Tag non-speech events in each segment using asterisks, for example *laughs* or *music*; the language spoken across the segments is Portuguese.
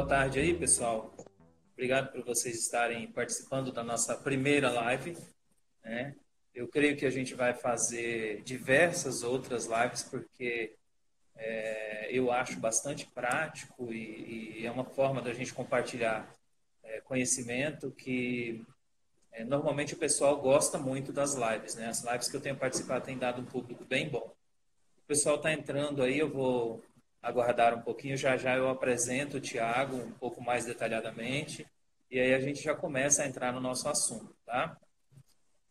boa tarde aí, pessoal. Obrigado por vocês estarem participando da nossa primeira live. Né? Eu creio que a gente vai fazer diversas outras lives, porque é, eu acho bastante prático e, e, é uma forma da gente compartilhar é, conhecimento que é, normalmente o pessoal gosta muito das lives. Né? As lives que eu tenho participado têm dado um público bem bom. O pessoal está entrando aí, eu vou aguardar um pouquinho. Já já eu apresento o Tiago um pouco mais detalhadamente e aí a gente já começa a entrar no nosso assunto, tá?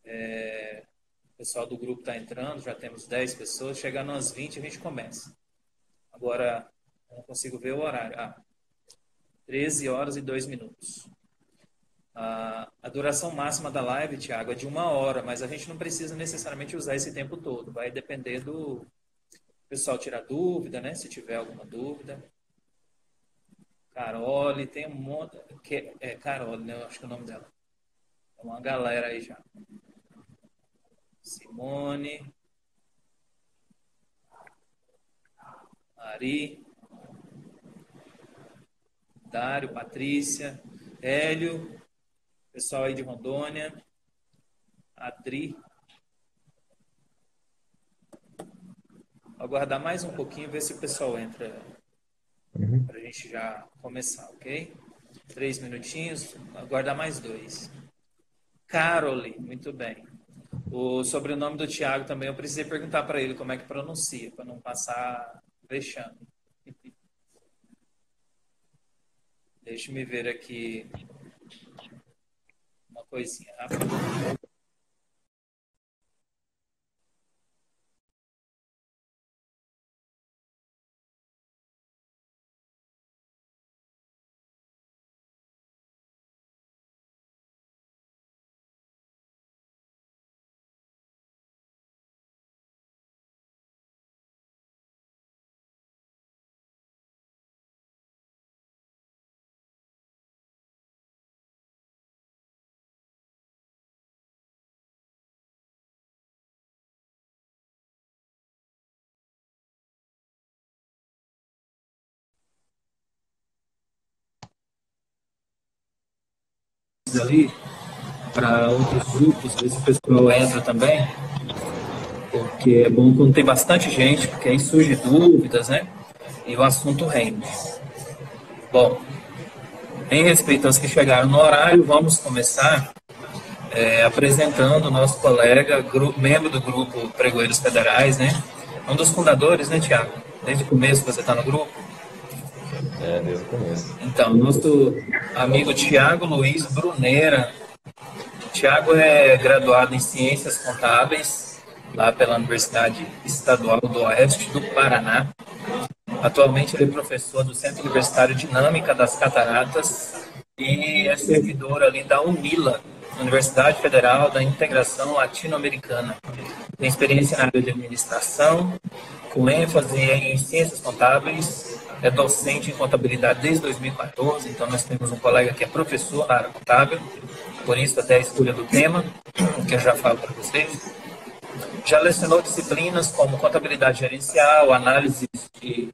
É, o pessoal do grupo está entrando, já temos 10 pessoas. Chegando às 20 a gente começa. Agora, não consigo ver o horário. Ah, 13 horas e 2 minutos. A, a duração máxima da live, Tiago, é de uma hora, mas a gente não precisa necessariamente usar esse tempo todo. Vai depender do, pessoal tirar dúvida, né? Se tiver alguma dúvida. Carole, tem um monte. Que, é Carole, né? Eu acho que é o nome dela. Tem uma galera aí já. Simone. Ari. Dário, Patrícia. Hélio. Pessoal aí de Rondônia. Adri. Aguardar mais um pouquinho, ver se o pessoal entra uhum. para a gente já começar, ok? Três minutinhos, aguardar mais dois. Carole, muito bem. O sobrenome do Tiago também eu precisei perguntar para ele como é que pronuncia, para não passar vexame. Deixa me ver aqui uma coisinha rápida. Ali para outros grupos, ver se o pessoal entra também, porque é bom quando tem bastante gente, porque aí surge dúvidas, né? E o assunto rende. Bom, em respeito aos que chegaram no horário, vamos começar é, apresentando o nosso colega, grupo, membro do grupo Pregoeiros Federais, né? Um dos fundadores, né, Tiago? Desde o começo você está no grupo. É, desde o começo. Então, nosso amigo Tiago Luiz Brunera. Tiago é graduado em Ciências Contábeis, lá pela Universidade Estadual do Oeste do Paraná. Atualmente ele é professor do Centro Universitário Dinâmica das Cataratas e é servidor ali da UNILA, Universidade Federal da Integração Latino-Americana. Tem experiência na área de administração, com ênfase em ciências contábeis é docente em contabilidade desde 2014, então nós temos um colega que é professor na área contábil, por isso até a escolha do tema, que eu já falo para vocês. Já lecionou disciplinas como contabilidade gerencial, análise de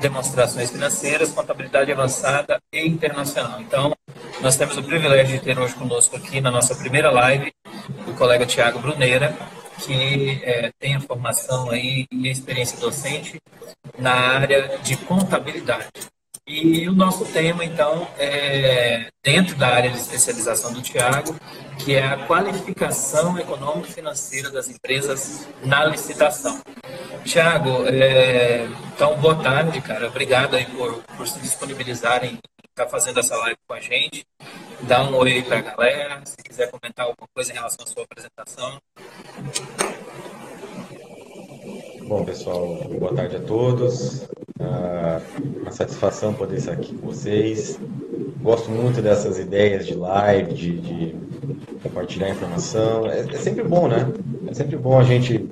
demonstrações financeiras, contabilidade avançada e internacional. Então, nós temos o privilégio de ter hoje conosco aqui na nossa primeira live o colega Tiago Bruneira, que é, tem a formação aí e experiência docente na área de contabilidade. E o nosso tema, então, é dentro da área de especialização do Tiago, que é a qualificação econômico-financeira das empresas na licitação. Tiago, é, então, boa tarde, cara. Obrigado aí por, por se disponibilizarem estar tá fazendo essa live com a gente. Dá um oi aí para a galera. Se quiser comentar alguma coisa em relação à sua apresentação. Bom, pessoal, boa tarde a todos. Ah, uma satisfação poder estar aqui com vocês. Gosto muito dessas ideias de live, de, de compartilhar informação. É, é, sempre bom, né? É sempre bom a gente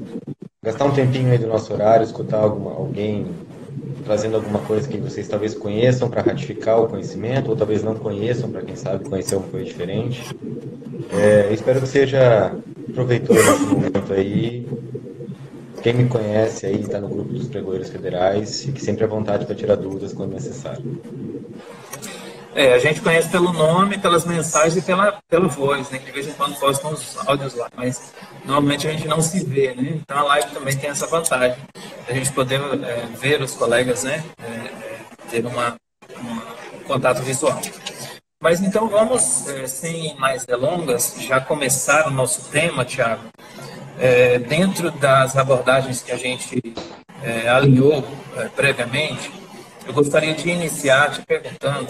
gastar um tempinho aí do nosso horário, escutar alguma, alguém trazendo alguma coisa que vocês talvez conheçam para ratificar o conhecimento, ou talvez não conheçam, para quem sabe conhecer alguma coisa diferente. É, espero que seja proveitoso esse momento aí quem me conhece aí está no grupo dos pregoeiros federais, fique sempre à vontade para tirar dúvidas quando necessário. É, a gente conhece pelo nome, pelas mensagens e pela, pela voz, né? Que de vez em quando postam os áudios lá, mas normalmente a gente não se vê, né? Então a live também tem essa vantagem, a gente poder é, ver os colegas, né? É, é ter uma, um contato visual. Mas então vamos, é, sem mais delongas, já começar o nosso tema, Tiago. É, dentro das abordagens que a gente é, alinhou é, previamente, eu gostaria de iniciar te perguntando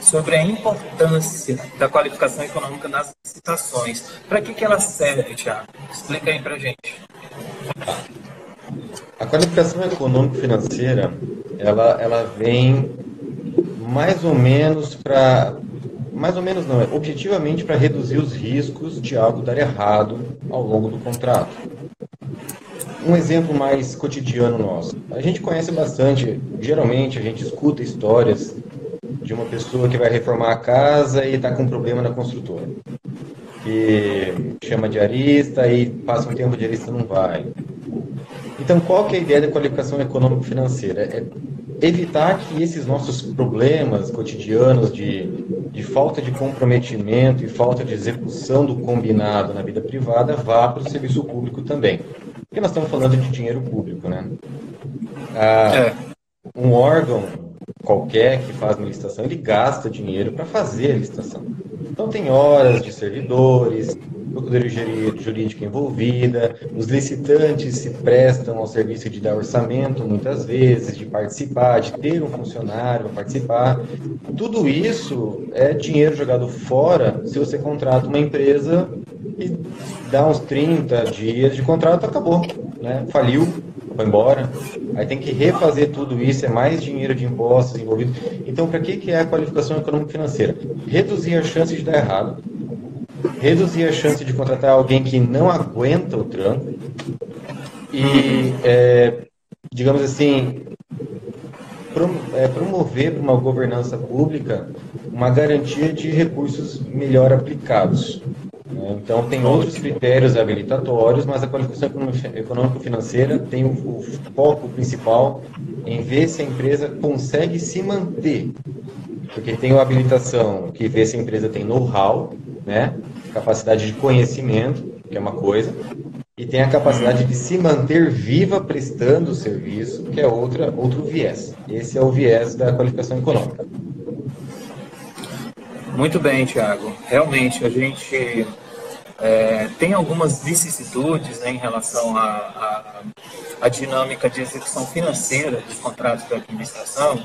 sobre a importância da qualificação econômica nas licitações. Para que, que ela serve, Tiago? Explica aí para gente. A qualificação econômico-financeira, ela, ela vem mais ou menos para mais ou menos não, é objetivamente para reduzir os riscos de algo dar errado ao longo do contrato. Um exemplo mais cotidiano nosso. A gente conhece bastante, geralmente a gente escuta histórias de uma pessoa que vai reformar a casa e está com um problema na construtora. Que chama de arista e passa um tempo de arista não vai. Então, qual que é a ideia da qualificação econômico-financeira? É evitar que esses nossos problemas cotidianos de, de falta de comprometimento e falta de execução do combinado na vida privada vá para o serviço público também. Porque nós estamos falando de dinheiro público, né? Ah, é. Um órgão qualquer que faz uma licitação, ele gasta dinheiro para fazer a licitação. Então tem horas de servidores, procuradoria jurídica envolvida, os licitantes se prestam ao serviço de dar orçamento, muitas vezes, de participar, de ter um funcionário para participar. Tudo isso é dinheiro jogado fora se você contrata uma empresa e dá uns 30 dias de contrato, acabou, né? faliu, foi embora. Aí tem que refazer tudo isso, é mais dinheiro de impostos envolvido. Então, para que, que é a qualificação econômico-financeira? Reduzir a chance de dar errado, reduzir a chance de contratar alguém que não aguenta o tranco e, é, digamos assim, é, promover para uma governança pública uma garantia de recursos melhor aplicados. Né? Então, tem outros critérios habilitatórios, mas a qualificação econômico-financeira tem o, foco principal em ver se a empresa consegue se manter. Porque tem a habilitação que vê se a empresa tem know-how, né? capacidade de conhecimento, que é uma coisa, e tem a capacidade de se manter viva prestando o serviço, que é outra, outro viés. Esse é o viés da qualificação econômica. Muito bem, Tiago. Realmente, a gente é, tem algumas vicissitudes né, em relação à, dinâmica de execução financeira dos contratos de administração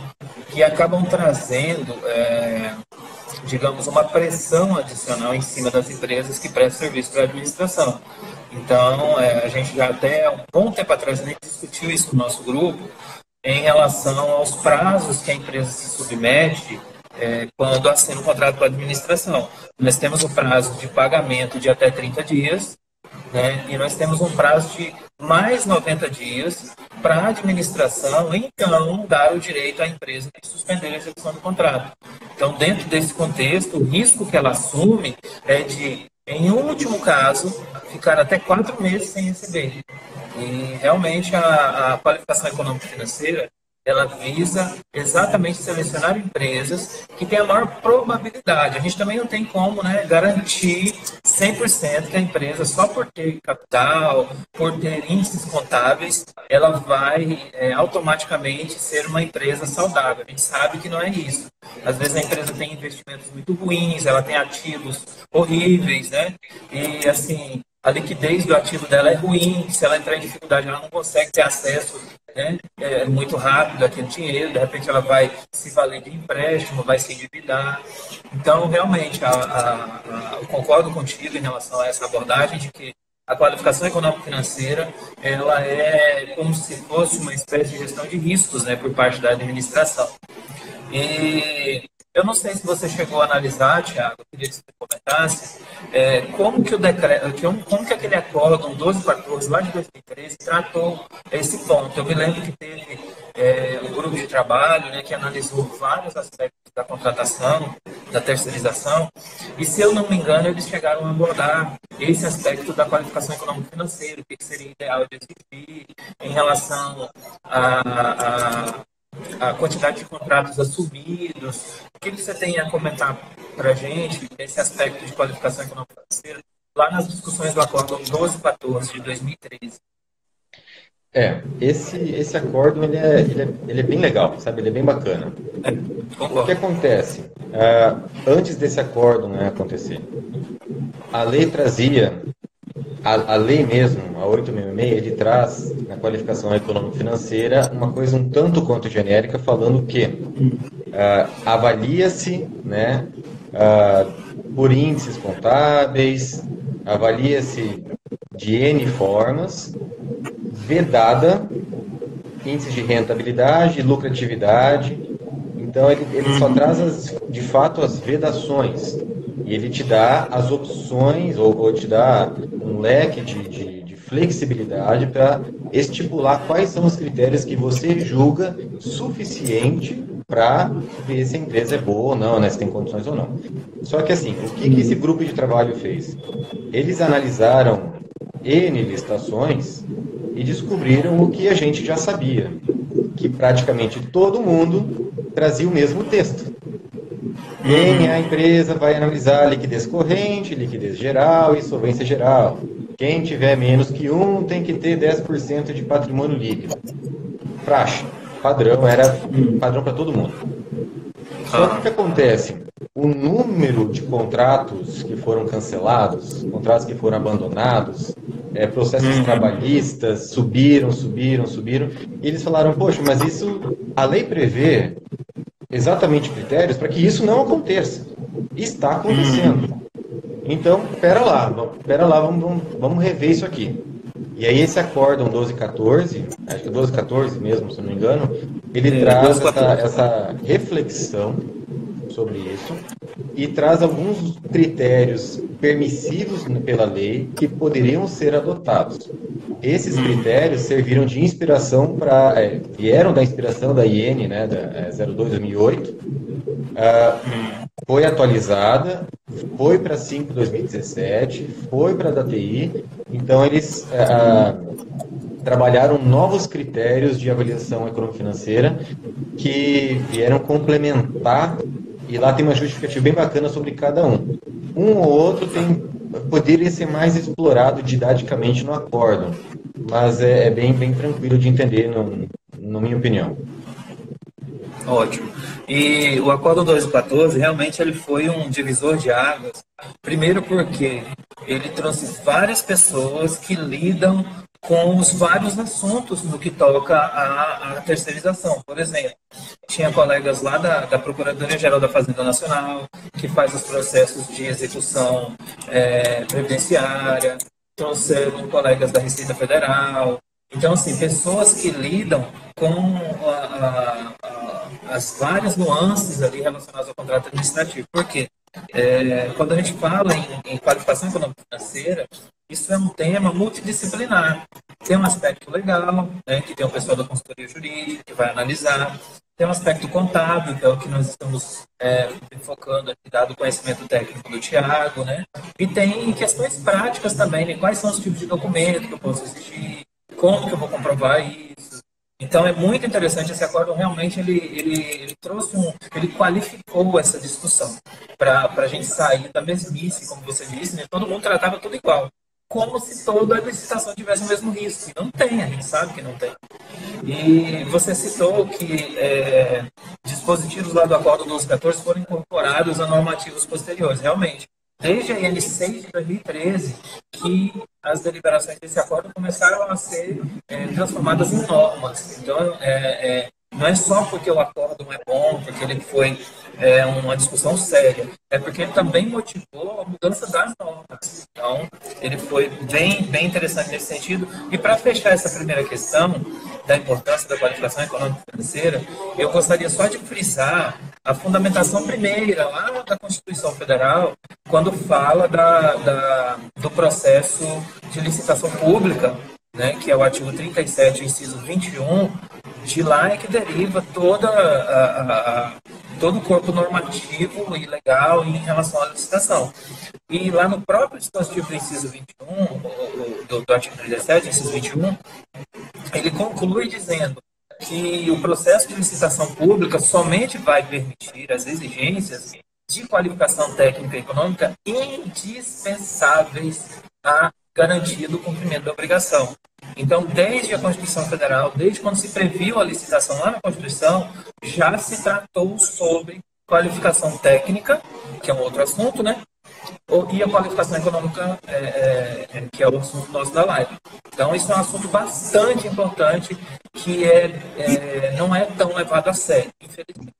que acabam trazendo é, digamos, uma pressão adicional em cima das empresas que prestam serviço para a administração. Então, é, a gente já até um bom tempo atrás nem discutiu isso no nosso grupo em relação aos prazos que a empresa se submete é, quando assina um contrato com a administração. Nós temos o prazo de pagamento de até 30 dias, né, e nós temos um prazo de mais 90 dias para a administração, então, dar o direito à empresa de suspender a execução do contrato. Então, dentro desse contexto, o risco que ela assume é de, em último caso, ficar até quatro meses sem receber. E realmente a, a qualificação econômica financeira ela visa exatamente selecionar empresas que têm a maior probabilidade. A gente também não tem como né, garantir 100% que a empresa, só por ter capital, por ter índices contábeis, ela vai é, automaticamente ser uma empresa saudável. A gente sabe que não é isso. Às vezes a empresa tem investimentos muito ruins, ela tem ativos horríveis, né? E assim, a liquidez do ativo dela é ruim, se ela entrar em dificuldade, ela não consegue ter acesso né, é muito rápido aquele dinheiro, de repente ela vai se valer de empréstimo, vai se endividar. Então, realmente, a, a, a, eu concordo contigo em relação a essa abordagem de que a qualificação econômico-financeira ela é como se fosse uma espécie de gestão de riscos né, por parte da administração. E eu não sei se você chegou a analisar, Tiago, queria que você comentasse, é, como que o decreto, como que aquele acórdão 1214, lá de 2013, tratou esse ponto. Eu me lembro que teve é, um grupo de trabalho né, que analisou vários aspectos da contratação, da terceirização, e se eu não me engano, eles chegaram a abordar esse aspecto da qualificação econômico-financeira, o que seria ideal de exigir em relação a, a a quantidade de contratos assumidos, que, que você tem a comentar para a gente esse aspecto de qualificação econômica financeira lá nas discussões do Acordo 1214 de 2013? É, esse, esse acordo ele é, ele, é, ele é bem legal, sabe? Ele é bem bacana. É, o que acontece? Uh, antes desse acordo né, acontecer, a lei trazia, a, a lei mesmo, a 866, ele traz na qualificação econômico-financeira uma coisa um tanto quanto genérica, falando que uh, avalia-se né, uh, por índices contábeis, avalia-se de N formas, vedada índices de rentabilidade, lucratividade. Então, ele, ele só uhum. traz, as, de fato, as vedações. E ele te dá as opções, ou, ou te dá um leque de, de, de flexibilidade para estipular quais são os critérios que você julga suficiente para ver se a empresa é boa ou não, né, se tem condições ou não. Só que assim, o que, que esse grupo de trabalho fez? Eles analisaram N licitações e descobriram o que a gente já sabia, que praticamente todo mundo trazia o mesmo texto. Quem a empresa vai analisar liquidez corrente, liquidez geral e solvência geral. Quem tiver menos que um tem que ter 10% de patrimônio líquido. Praxe, padrão, era padrão para todo mundo. Só que o que acontece? O número de contratos que foram cancelados, contratos que foram abandonados, é, processos uhum. trabalhistas subiram, subiram, subiram. E eles falaram, poxa, mas isso, a lei prevê exatamente critérios para que isso não aconteça. Está acontecendo. Então, pera lá, pera lá, vamos, vamos, vamos rever isso aqui. E aí esse acórdão 1214, acho que 1214 mesmo, se não me engano, ele é, traz essa, essa reflexão sobre isso e traz alguns critérios permissivos pela lei que poderiam ser adotados. Esses hum. critérios serviram de inspiração para. É, vieram da inspiração da IN, né, da é, 02-2008, uh, foi atualizada, foi para 5 2017, foi para a DTI, então eles uh, trabalharam novos critérios de avaliação econômico-financeira que vieram complementar e lá tem uma justificativa bem bacana sobre cada um. Um ou outro tem poderia ser mais explorado didaticamente no acórdão, mas é, é bem, bem tranquilo de entender, no, na minha opinião. Ótimo. E o Acordo 214 realmente ele foi um divisor de águas. Primeiro porque ele trouxe várias pessoas que lidam com os vários assuntos no que toca à, terceirização. Por exemplo, tinha colegas lá da, da Procuradoria-Geral da Fazenda Nacional, que faz os processos de execução é, previdenciária, trouxeram colegas da Receita Federal. Então, assim, pessoas que lidam com a, a, a, as várias nuances ali relacionadas ao contrato administrativo. Por quê? É, quando a gente fala em, em qualificação econômica financeira, isso é um tema multidisciplinar. Tem um aspecto legal, né, que tem o pessoal da consultoria jurídica que vai analisar. Tem um aspecto contábil, que é o que nós estamos é, focando aqui, dado o conhecimento técnico do Tiago, né? E tem questões práticas também, né? quais são os tipos de documento que eu posso exigir, como que eu vou comprovar isso, então é muito interessante esse acordo, realmente ele, ele, ele trouxe um, ele qualificou essa discussão para a gente sair da mesmice, como você disse, né? todo mundo tratava tudo igual, como se toda a licitação tivesse o mesmo risco. Não tem, a gente sabe que não tem. E você citou que é, dispositivos lá do acordo 1214 foram incorporados a normativos posteriores, realmente desde a IN6 de 2013 que as deliberações desse acordo começaram a ser é, transformadas em normas. Então, é, é, não é só porque o acordo é bom, porque ele foi é, uma discussão séria, é porque ele também motivou a mudança das normas. Então, ele foi bem, bem interessante nesse sentido. E para fechar essa primeira questão da importância da qualificação econômica financeira, eu gostaria só de frisar a fundamentação primeira lá da Constituição Federal, quando fala da, da do processo de licitação pública, né, que é o artigo 37, inciso 21, de lá é que deriva toda a, a, todo o corpo normativo e legal em relação à licitação. E lá no próprio dispositivo do inciso 21, do, do artigo 37, inciso 21, ele conclui dizendo que o processo de licitação pública somente vai permitir as exigências de qualificação técnica e econômica indispensáveis à garantia do cumprimento da obrigação. Então, desde a Constituição Federal, desde quando se previu a licitação lá na Constituição, já se tratou sobre qualificação técnica, que é um outro assunto, né? E a qualificação econômica, é, é, é, que é o assunto nosso da live. Então, isso é um assunto bastante importante que é, é não é tão levado a sério, infelizmente.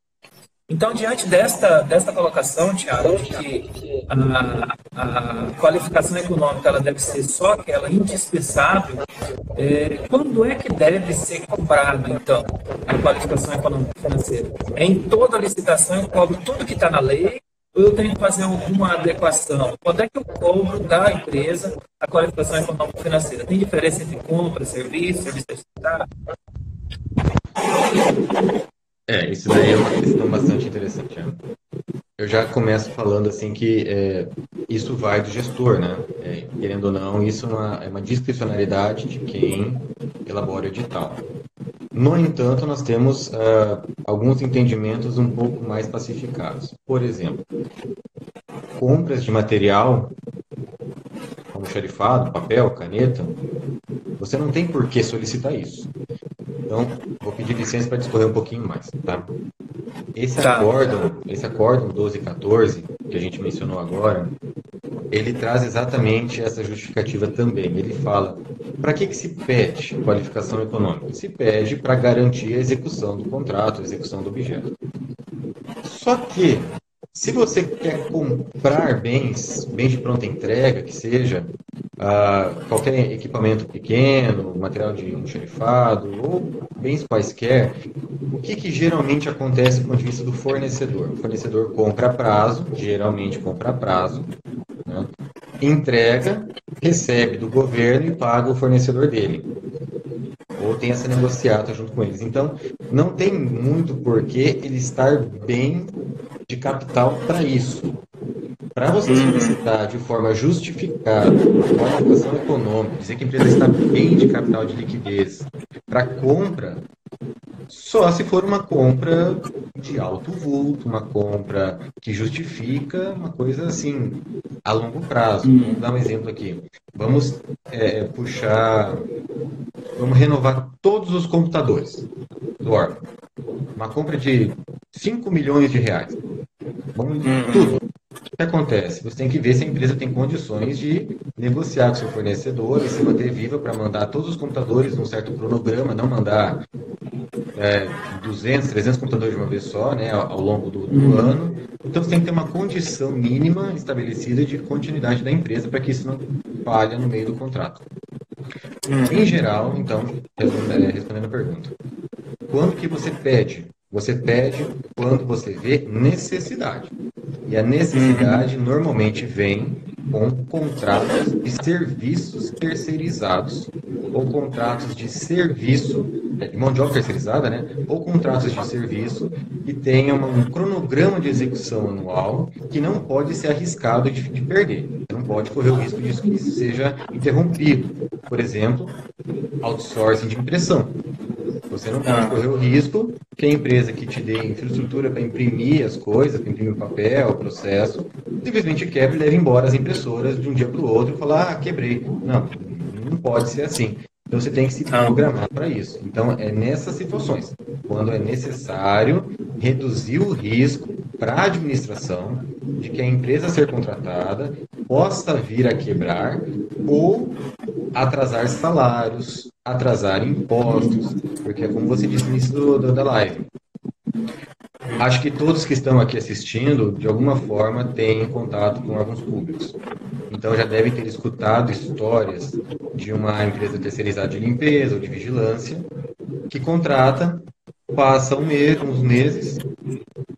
Então, diante desta, desta colocação, Tiago, de que a, a, qualificação econômica ela deve ser só aquela indispensável, é, quando é que deve ser cobrado, então, a qualificação econômica financeira? É em toda licitação eu cobro tudo que está na lei ou eu tenho que fazer alguma adequação? Quando é que eu cobro da empresa a qualificação econômica financeira? Tem diferença entre compra, serviço, serviço terceirizado? É, isso daí é uma questão bastante interessante. Né? Eu já começo falando assim que é, isso vai do gestor, né? É, querendo ou não, isso é uma, é uma discricionalidade de quem elabora o edital. No entanto, nós temos uh, alguns entendimentos um pouco mais pacificados. Por exemplo, compras de material, como xerifado, papel, caneta, você não tem por que solicitar isso. Então, pedir licença para discorrer um pouquinho mais, tá? Esse tá. acórdão, esse acórdão 1214 que a gente mencionou agora, ele traz exatamente essa justificativa também. Ele fala: para que, que se pede qualificação econômica? Se pede para garantir a execução do contrato, a execução do objeto. Só que se você quer comprar bens, bens de pronta entrega, que seja uh, qualquer equipamento pequeno, material de enxerifado ou bens quaisquer, o que, que geralmente acontece do ponto de vista do fornecedor? O fornecedor compra a prazo, geralmente compra a prazo, né? entrega, recebe do governo e paga o fornecedor dele ou tem essa negociata junto com eles. Então, não tem muito porquê ele estar bem de capital para isso. Para você solicitar de forma justificada uma qualificação econômica, dizer que a empresa está bem de capital de liquidez para compra, só se for uma compra de alto vulto, uma compra que justifica uma coisa assim, a longo prazo. Uhum. Vamos dar um exemplo aqui. Vamos é, puxar, vamos renovar todos os computadores do órgão. Uma compra de 5 milhões de reais. Vamos uhum. tudo. O que acontece? Você tem que ver se a empresa tem condições de negociar com seu fornecedor e se manter viva para mandar todos os computadores num certo cronograma, não mandar é, 200, 300 computadores de uma vez só, né, ao, longo do, do uhum. ano. Então você tem que ter uma condição mínima estabelecida de continuidade da empresa para que isso não falha no meio do contrato. Uhum. Em geral, então, é, respondendo a pergunta, quando que você pede você pede quando você vê necessidade. E a necessidade normalmente vem com contratos de serviços terceirizados ou contratos de serviço, é, de mão de obra terceirizada, né? Ou contratos de serviço que tenham um cronograma de execução anual que não pode ser arriscado de, de perder. Não pode correr o risco disso que isso seja interrompido. Por exemplo, outsourcing de impressão. Você não pode ah. correr o risco que a empresa que te dê infraestrutura para imprimir as coisas, para imprimir o papel, o processo, simplesmente quebra e leva embora as impressoras de um dia para o outro e falar, ah, quebrei. Não, não pode ser assim. Então você tem que se ah. programar para isso. Então é nessas situações, quando é necessário reduzir o risco para a administração de que a empresa a ser contratada possa vir a quebrar ou atrasar salários, atrasar impostos, porque é como você disse no início da live. Acho que todos que estão aqui assistindo, de alguma forma, têm contato com órgãos públicos. Então já devem ter escutado histórias de uma empresa terceirizada de limpeza ou de vigilância que contrata, passa um mês, uns meses,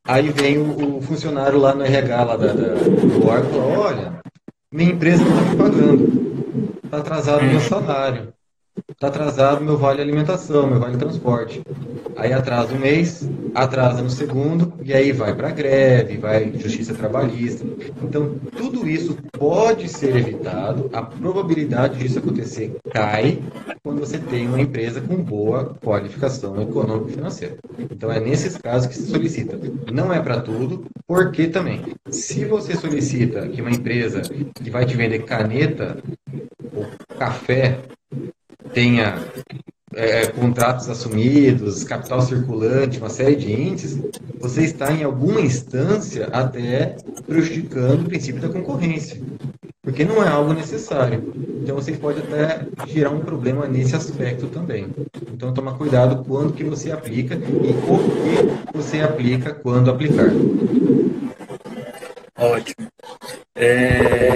aí vem o, o funcionário lá no RH lá da, da, do órgão e fala, olha, minha empresa não está me pagando, está atrasado meu salário está atrasado meu vale alimentação, meu vale transporte. Aí atrasa um mês, atrasa no segundo, e aí vai para greve, vai justiça trabalhista. Então, tudo isso pode ser evitado, a probabilidade disso acontecer cai quando você tem uma empresa com boa qualificação econômica e financeira. Então, é nesses casos que se solicita. Não é para tudo, porque também, se você solicita que uma empresa que vai te vender caneta ou café tenha é, contratos assumidos, capital circulante, uma série de índices, você está em alguma instância até prejudicando o princípio da concorrência, porque não é algo necessário. Então você pode até gerar um problema nesse aspecto também. Então tomar cuidado quando que você aplica e o que você aplica quando aplicar. Ótimo. É,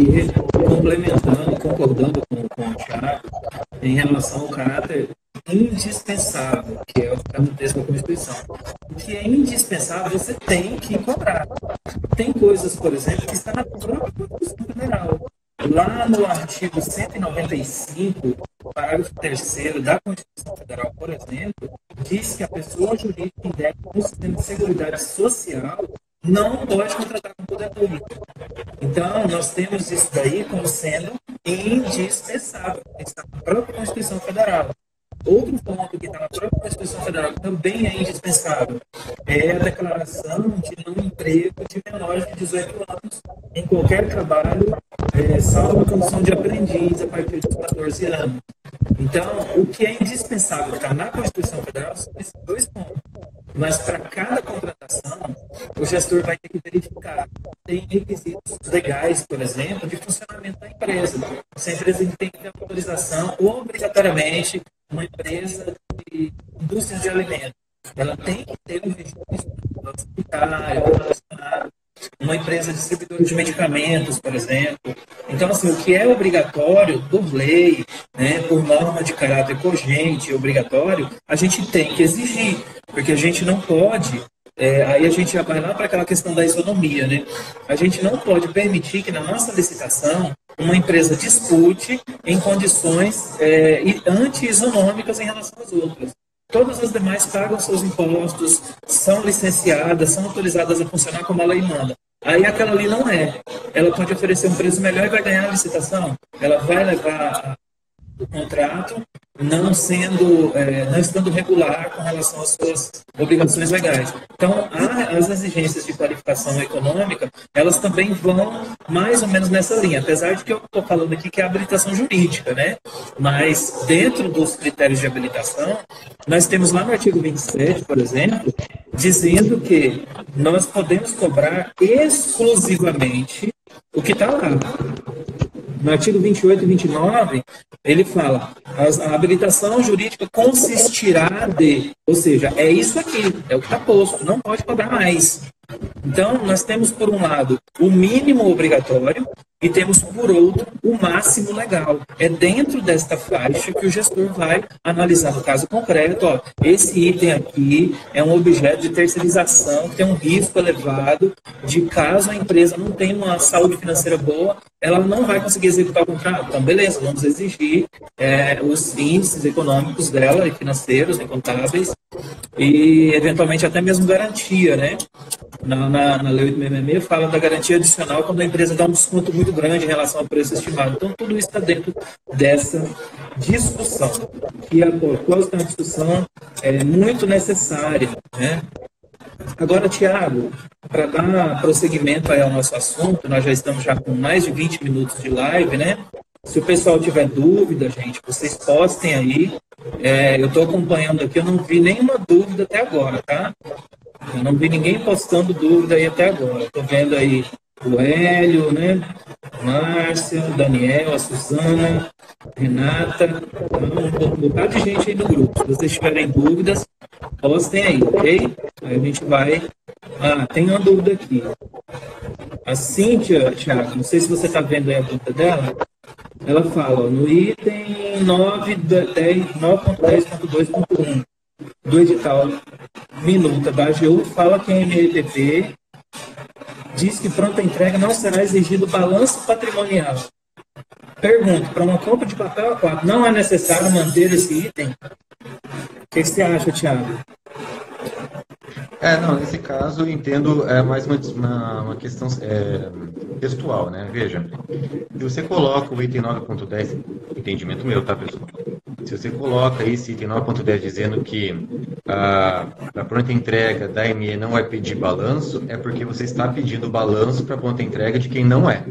e complementando, concordando com, com o Thiago, em relação ao caráter indispensável, que é o que está no texto da Constituição. O que é indispensável, você tem que cobrar. Tem coisas, por exemplo, que está na própria Constituição Federal. Lá no artigo 195, parágrafo 3 da Constituição Federal, por exemplo, diz que a pessoa jurídica indeve no sistema de seguridade social não pode contratar com poder público. Então, nós temos isso daí como sendo indispensável. Está na própria Constituição Federal. Outro ponto que está na própria Constituição Federal, também é indispensável, é a declaração de não emprego de menores de 18 anos em qualquer trabalho, é, salvo a condição de aprendiz a partir dos 14 anos. Então, o que é indispensável está na Constituição Federal são esses dois pontos. Mas para cada contratação, o gestor vai ter que verificar. Tem requisitos legais, por exemplo, de funcionamento da empresa. Se a empresa tem que ter autorização, obrigatoriamente, uma empresa de indústria de alimentos, ela tem que ter um registro hospitalário, uma empresa distribuidora de medicamentos, por exemplo. Então, assim, o que é obrigatório por lei, né, por norma de caráter cogente, obrigatório, a gente tem que exigir, porque a gente não pode é, aí a gente vai lá para aquela questão da isonomia, né? A gente não pode permitir que na nossa licitação uma empresa dispute em condições é, anti-isonômicas em relação às outras. Todas as demais pagam seus impostos, são licenciadas, são autorizadas a funcionar como a lei manda. Aí aquela ali não é. Ela pode oferecer um preço melhor e vai ganhar a licitação. Ela vai levar o contrato não sendo, é, não estando regular com relação às suas obrigações legais. Então, as exigências de qualificação econômica, elas também vão mais ou menos nessa linha, apesar de que eu estou falando aqui que é habilitação jurídica, né? Mas dentro dos critérios de habilitação, nós temos lá no artigo 27, por exemplo, dizendo que nós podemos cobrar exclusivamente o que está lá. No artigo 28 e 29, ele fala: a habilitação jurídica consistirá de, ou seja, é isso aqui, é o que está posto, não pode cobrar mais. Então, nós temos, por um lado, o mínimo obrigatório e temos, por outro, o máximo legal. É dentro desta faixa que o gestor vai analisar no caso concreto. Ó, esse item aqui é um objeto de terceirização tem um risco elevado de caso a empresa não tenha uma saúde financeira boa, ela não vai conseguir executar o contrato. Então, beleza, vamos exigir é, os índices econômicos dela, financeiros, e contábeis, e eventualmente até mesmo garantia, né? Na, na, na lei 866 fala da garantia adicional quando a empresa dá um desconto muito grande em relação ao preço estimado. Então, tudo isso está dentro dessa discussão, que a propósito é uma discussão é, muito necessária, né? Agora, Tiago, para dar prosseguimento ao nosso assunto, nós já estamos já com mais de 20 minutos de live, né? Se o pessoal tiver dúvida, gente, vocês postem aí. É, eu estou acompanhando aqui, eu não vi nenhuma dúvida até agora, tá? Eu não vi ninguém postando dúvida aí até agora. Estou vendo aí o Hélio, né? Márcia, Daniel, a Suzana, Renata, um bocado de gente aí no grupo. Se vocês tiverem dúvidas, postem aí, ok? Aí a gente vai. Ah, tem uma dúvida aqui. A Cíntia, Thiago, não sei se você está vendo aí a dúvida dela. Ela fala, ó, no item 9.10.2.1 do edital minuta da AGU, fala que a MRPP diz que pronta entrega não será exigido balanço patrimonial. Pergunto, para uma compra de papel A4, não é necessário manter esse item? O que você acha, Tiago? É, não, nesse caso eu entendo é mais uma, uma, uma questão é, textual, né? Veja, se você coloca o item 9.10, entendimento meu, tá, pessoal? Se você coloca esse item 9.10 dizendo que a, a pronta entrega da ME não vai pedir balanço, é porque você está pedindo balanço para a pronta entrega de quem não é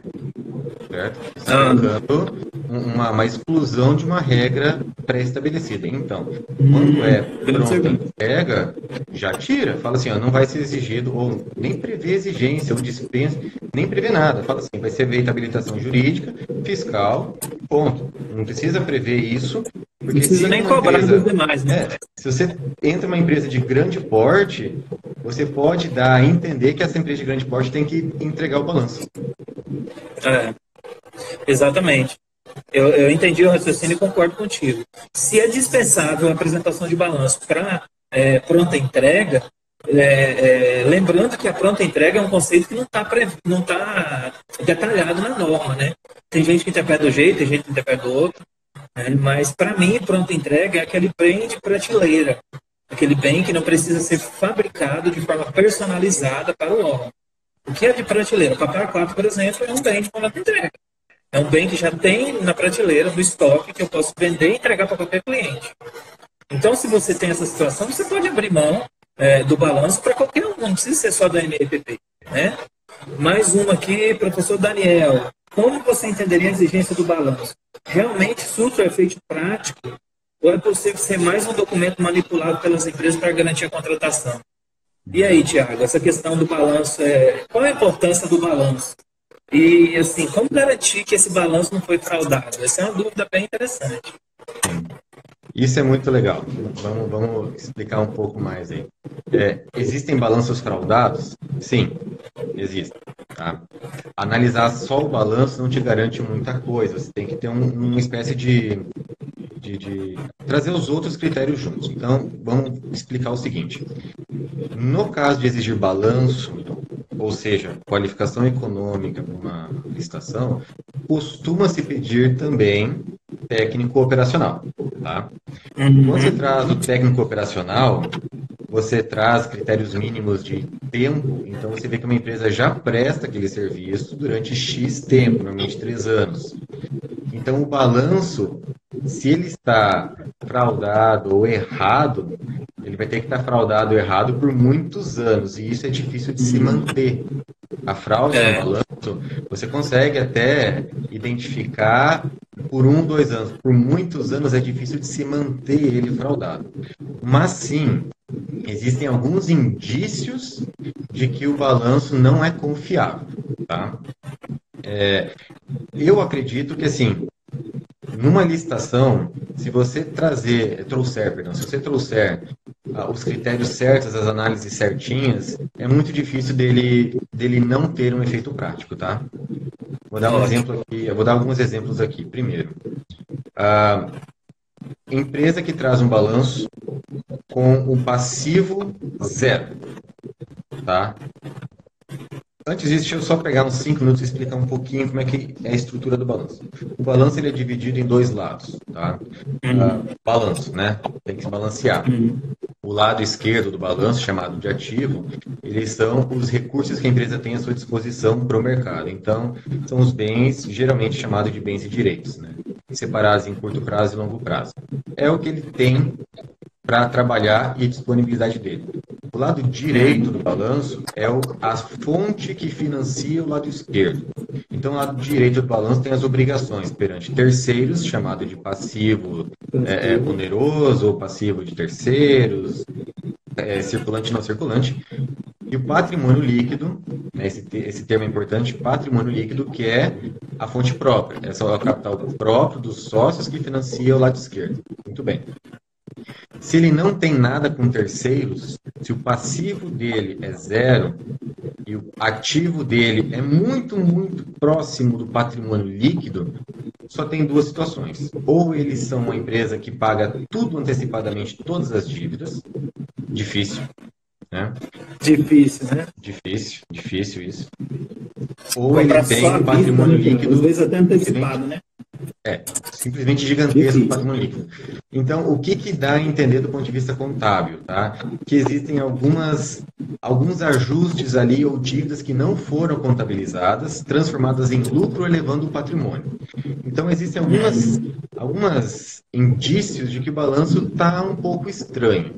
certo? Colocando uma, uma exclusão de uma regra pré-estabelecida. Então, quando é pronta entrega, já tira. Fala assim, ó, não vai ser exigido, ou nem prevê exigência, ou dispensa, nem prevê nada. Fala assim, vai ser feita habilitação jurídica, fiscal, ponto. Não precisa prever isso. Porque não precisa nem cobrar empresa, dos demais, né? É, se você entra uma empresa de grande porte, você pode dar a entender que essa empresa de grande porte tem que entregar o balanço. É. Exatamente. Eu, eu entendi o raciocínio e concordo contigo. Se é dispensável a apresentação de balanço para é, pronta entrega, é, é, lembrando que a pronta entrega é um conceito que não está não tá detalhado na norma, né? Tem gente que interpreta do jeito, tem gente que interpreta do outro, né? mas para mim, pronta entrega é aquele bem de prateleira, aquele bem que não precisa ser fabricado de forma personalizada para o órgão. O que é de prateleira? O papel 4, por exemplo, é um bem de pronta entrega. É um bem que já tem na prateleira, no estoque, que eu posso vender e entregar para qualquer cliente. Então, se você tem essa situação, você pode abrir mão é, do balanço para qualquer um, não precisa ser só da MEPP. Né? Mais uma aqui, professor Daniel. Como você entenderia a exigência do balanço? Realmente, surto é feito prático ou é possível ser mais um documento manipulado pelas empresas para garantir a contratação? E aí, Tiago, essa questão do balanço, é... qual é a importância do balanço? E, assim, como garantir que esse balanço não foi fraudado? Essa é uma dúvida bem interessante. Isso é muito legal. Vamos, vamos explicar um pouco mais aí. É, existem balanços fraudados? Sim, existem. Tá? Analisar só o balanço não te garante muita coisa. Você tem que ter um, uma espécie de, de, de, trazer os outros critérios juntos. Então, vamos explicar o seguinte. No caso de exigir balanço, ou seja, qualificação econômica para uma licitação, costuma-se pedir também técnico operacional. Tá? Uhum. Quando você traz o técnico operacional, você traz critérios mínimos de tempo, então você vê que uma empresa já presta aquele serviço durante X tempo, normalmente três anos. Então o balanço, se ele está fraudado ou errado, ele vai ter que estar fraudado ou errado por muitos anos, e isso é difícil de se manter. A fraude é. no balanço, você consegue até identificar por um, dois anos. Por muitos anos é difícil de se manter ele fraudado. Mas sim, existem alguns indícios de que o balanço não é confiável. Tá? É, eu acredito que assim, numa licitação, se você trazer, trouxer, perdão, se você trouxer ah, os critérios certos, as análises certinhas, é muito difícil dele, dele não ter um efeito prático, tá? Vou dar um exemplo aqui, eu vou dar alguns exemplos aqui. Primeiro, a empresa que traz um balanço com o passivo zero, tá? Antes disso, deixa eu só pegar uns 5 minutos e explicar um pouquinho como é que é a estrutura do balanço. O balanço ele é dividido em dois lados, tá? Uh, balanço, né? Tem que se balancear. O lado esquerdo do balanço, chamado de ativo, eles são os recursos que a empresa tem à sua disposição para o mercado. Então, são os bens, geralmente chamados de bens e direitos, né? Separados em curto prazo e longo prazo. É o que ele tem para trabalhar e disponibilidade dele. O lado direito do balanço é o, a fonte que financia o lado esquerdo. Então, o lado direito do balanço tem as obrigações perante terceiros, chamado de passivo é, é oneroso ou passivo de terceiros, é, circulante não circulante. E o patrimônio líquido, né, esse, esse termo é importante, patrimônio líquido, que é a fonte própria. Esse é o capital próprio dos sócios que financia o lado esquerdo. Muito bem. Se ele não tem nada com terceiros, se o passivo dele é zero e o ativo dele é muito, muito próximo do patrimônio líquido, só tem duas situações. Ou eles são uma empresa que paga tudo antecipadamente, todas as dívidas, difícil, né? Difícil, né? Difícil, difícil isso. Ou ele tem um patrimônio líquido. Às vezes até antecipado, né? É, simplesmente gigantesco o patrimônio líquido. Então, o que, que dá a entender do ponto de vista contábil? Tá? Que existem algumas, alguns ajustes ali ou dívidas que não foram contabilizadas, transformadas em lucro, elevando o patrimônio. Então, existem algumas, algumas indícios de que o balanço está um pouco estranho.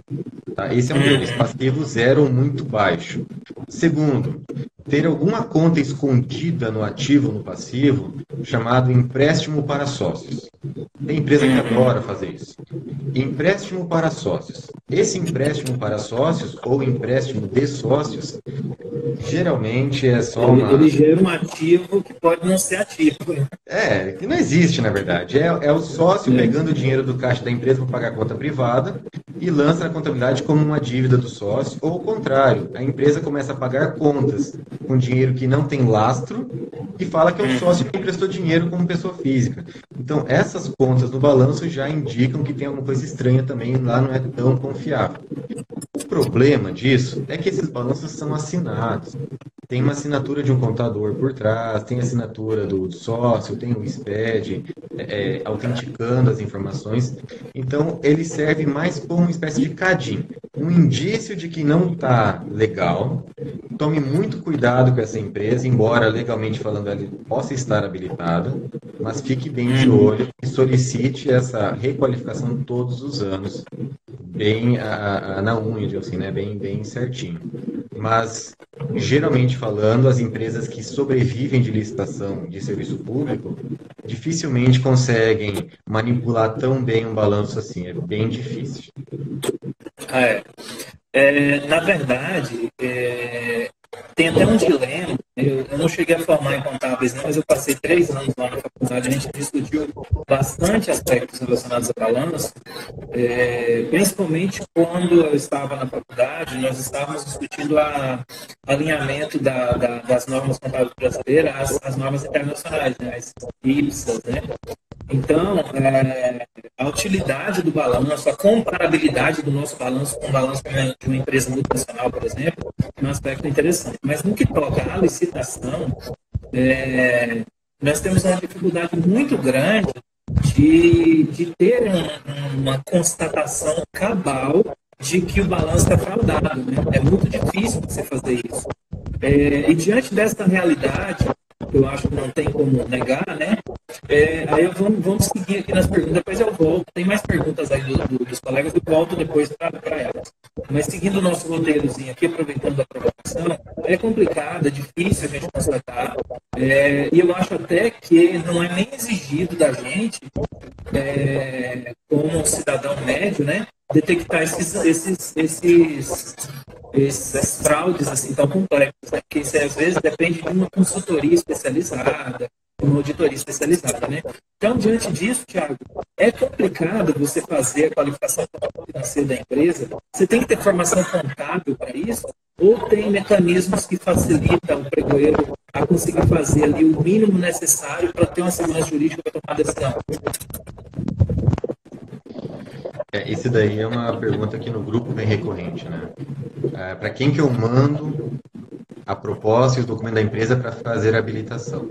Tá? Esse é um deles, passivo zero ou muito baixo. Segundo, ter alguma conta escondida no ativo ou no passivo, chamado empréstimo para sócios. Tem empresa que adora fazer isso. Empréstimo para sócios. Esse empréstimo para sócios ou empréstimo de sócios, geralmente é só uma... Ele gera um ativo que pode não ser ativo. É, que não existe, na verdade. É, é o sócio é. pegando o dinheiro do caixa da empresa para pagar a conta privada e lança na contabilidade como uma dívida do sócio, ou o contrário, a empresa começa a pagar contas com dinheiro que não tem lastro e fala que é o sócio que emprestou dinheiro como pessoa física. Então, essas contas no balanço já indicam que tem alguma coisa estranha também, lá não é tão confiável. O problema disso é que esses balanços são assinados. Tem uma assinatura de um contador por trás, tem a assinatura do sócio, tem o SPED, é, é, autenticando as informações. Então, ele serve mais como uma espécie de CADIM, um indício de que não está legal. Tome muito cuidado com essa empresa, embora legalmente falando ela possa estar habilitada, mas fique bem de olho e solicite essa requalificação todos os anos, bem a, a, na unha, assim, né? bem, bem certinho. Mas, geralmente falando, as empresas que sobrevivem de licitação de serviço público dificilmente conseguem manipular tão bem um balanço assim. É bem difícil. Ah, é. é na verdade, é, tem até um dilema. Eu, eu, não cheguei a formar em contábeis, não, mas eu passei três anos lá na faculdade. A gente discutiu bastante aspectos relacionados a balanço, é, principalmente quando eu estava na faculdade, nós estávamos discutindo o alinhamento da, da, das normas contábeis brasileiras às, às normas internacionais, né, as IPSAS, né? Então, é, a utilidade do balanço, a comparabilidade do nosso balanço com o balanço de uma empresa multinacional, por exemplo, é um aspecto interessante. Mas no que toca à licitação, é, nós temos uma dificuldade muito grande de, de ter um, uma constatação cabal de que o balanço é fraudado. Né? É muito difícil você fazer isso. É, e diante dessa realidade, eu acho que não tem como negar, né? É, aí eu vamos, vamos seguir aqui nas perguntas, depois eu volto. Tem mais perguntas aí do, do, dos colegas, eu volto depois para elas. Mas seguindo o nosso roteirozinho aqui, aproveitando a provocação, é complicado, é difícil a gente constatar. É, e eu acho até que não é nem exigido da gente, é, como cidadão médio, né? Detectar esses, esses, esses essas fraudes assim tão complexas, né? porque isso às vezes depende de uma consultoria especializada, uma auditoria especializada, né? Então, diante disso, Thiago, é complicado você fazer a qualificação financeira da empresa? Você tem que ter formação contábil para isso? Ou tem mecanismos que facilitam o pregoeiro a conseguir fazer ali o mínimo necessário para ter uma segurança jurídica para tomar decisão? É, esse daí é uma pergunta que no grupo vem recorrente, né? É, para quem que eu mando a proposta e o documento da empresa para fazer a habilitação?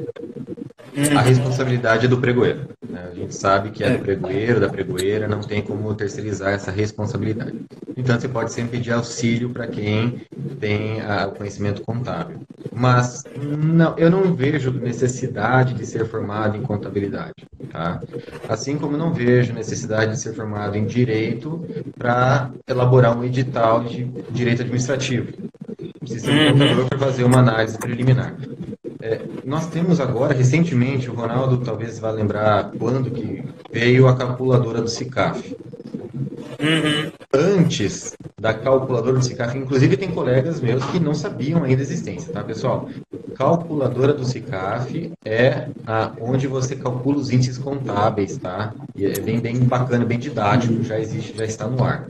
A responsabilidade é do pregoeiro. Né? A gente sabe que é do pregoeiro, da pregoeira, não tem como terceirizar essa responsabilidade. Então, você pode sempre pedir auxílio para quem tem o conhecimento contábil. Mas não, eu não vejo necessidade de ser formado em contabilidade. Tá? Assim como não vejo necessidade de ser formado em direito para elaborar um edital de direito administrativo. Precisa ser um contador para fazer uma análise preliminar. É, nós temos agora, recentemente, o Ronaldo talvez vá lembrar quando que veio a calculadora do CICAF. Uhum. Antes da calculadora do CICAF, inclusive tem colegas meus que não sabiam ainda a existência, tá, pessoal? Calculadora do CICAF é a, onde você calcula os índices contábeis, tá? E é bem, bem bacana, bem didático, já existe, já está no ar.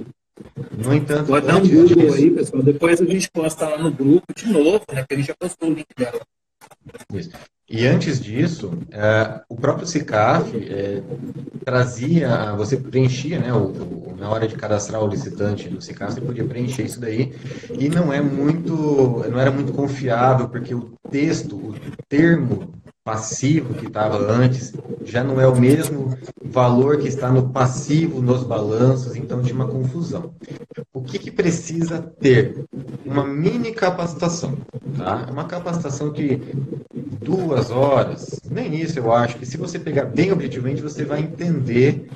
No entanto, pode dar um Google disso, aí, pessoal. Depois a gente posta lá no grupo de novo, né? Que a gente já postou o link dela. Isso. E antes disso, é, o próprio CICAF é, trazia, você preenchia, né, o, o, na hora de cadastrar o licitante do CICAF, você podia preencher isso daí, e não é muito, não era muito confiável, porque o texto, o termo passivo que estava antes, já não é o mesmo valor que está no passivo nos balanços, então de uma confusão. O que, que precisa ter? Uma mini capacitação. Tá? Uma capacitação que duas horas, nem isso eu acho, que se você pegar bem objetivamente, você vai entender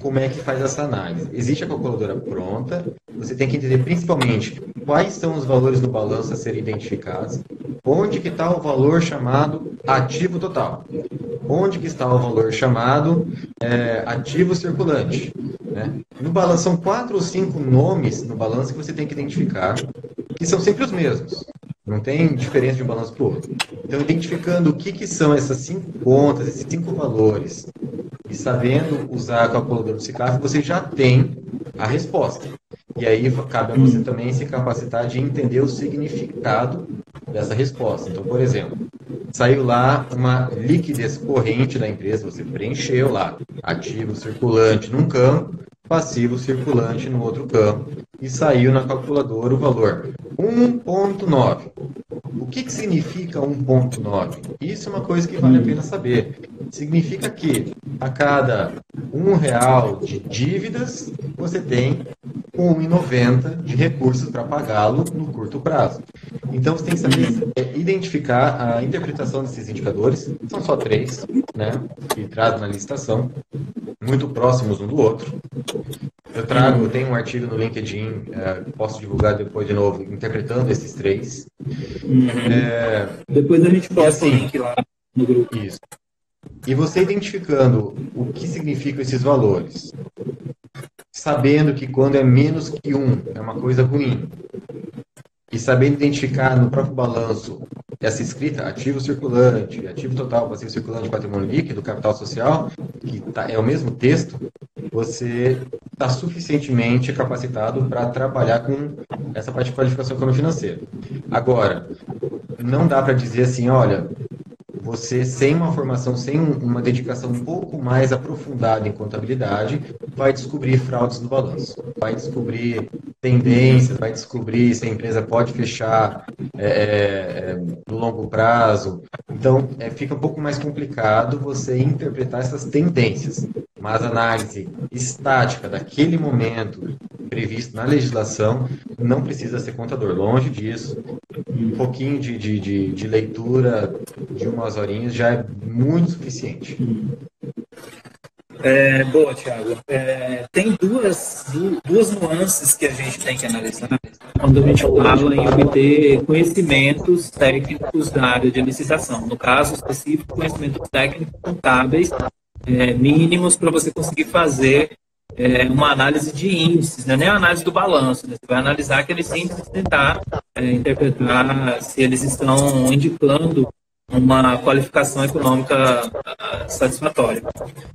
como é que faz essa análise. Existe a calculadora pronta, você tem que entender principalmente quais são os valores do balanço a serem identificados, onde que está o valor chamado ativo total, onde que está o valor chamado é, ativo circulante. Né? No balanço são quatro ou cinco nomes no balanço que você tem que identificar, que são sempre os mesmos. Não tem diferença de um balanço para o outro. Então, identificando o que, que são essas cinco contas, esses cinco valores, e sabendo usar a calculadora do CICAF, você já tem a resposta. E aí cabe a você também se capacitar de entender o significado dessa resposta. Então, por exemplo, saiu lá uma liquidez corrente da empresa, você preencheu lá ativo circulante num campo, passivo circulante no outro campo e saiu na calculadora o valor 1.9. O que, que significa 1.9? Isso é uma coisa que vale a pena saber. Significa que a cada um real de dívidas, você tem 1,90 de recursos para pagá-lo no curto prazo. Então você tem que saber é, identificar a interpretação desses indicadores. São só três, né? Que na licitação, muito próximos um do outro. Eu trago, eu tenho um artigo no LinkedIn, é, posso divulgar depois de novo, interpretando esses três. Uhum. É, depois a gente posta assim, o link lá no grupo. Isso. E você identificando o que significam esses valores, sabendo que quando é menos que um é uma coisa ruim, e sabendo identificar no próprio balanço essa escrita ativo circulante, ativo total, passivo circulante, patrimônio líquido, capital social, que tá, é o mesmo texto, você está suficientemente capacitado para trabalhar com essa parte de qualificação econômico-financeira. Agora, não dá para dizer assim, olha, você sem uma formação, sem uma dedicação um pouco mais aprofundada em contabilidade, vai descobrir fraudes no balanço, vai descobrir tendências, vai descobrir se a empresa pode fechar é, é, é, no longo prazo. Então, é, fica um pouco mais complicado você interpretar essas tendências. Mas a análise estática daquele momento previsto na legislação não precisa ser contador. Longe disso, um pouquinho de, de, de, de leitura de umas horinhas já é muito suficiente. É, boa, Thiago. É, tem duas, duas nuances que a gente tem que analisar quando a gente fala em obter conhecimentos técnicos da área de licitação. No caso específico, conhecimentos técnicos contábeis é, mínimos para você conseguir fazer é, uma análise de índices, né? nem a análise do balanço. Né? Você vai analisar aqueles índices e tentar é, interpretar se eles estão indicando uma qualificação econômica ah, satisfatória.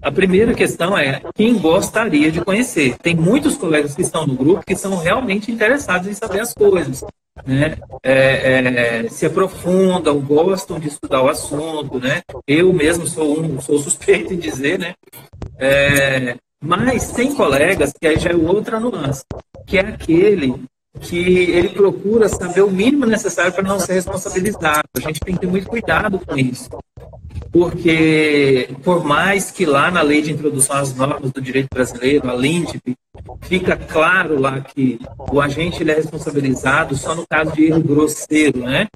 A primeira questão é quem gostaria de conhecer. Tem muitos colegas que estão no grupo que são realmente interessados em saber as coisas. Né? É, é, se aprofundam, gostam de estudar o assunto, né? Eu mesmo sou um, sou suspeito em dizer, né? É, mas tem colegas que aí já é outra nuance, que é aquele que ele procura saber o mínimo necessário para não ser responsabilizado. A gente tem que ter muito cuidado com isso. Porque, por mais que lá na lei de introdução às normas do direito brasileiro, a LINDB, fica claro lá que o agente é responsabilizado só no caso de erro grosseiro, né?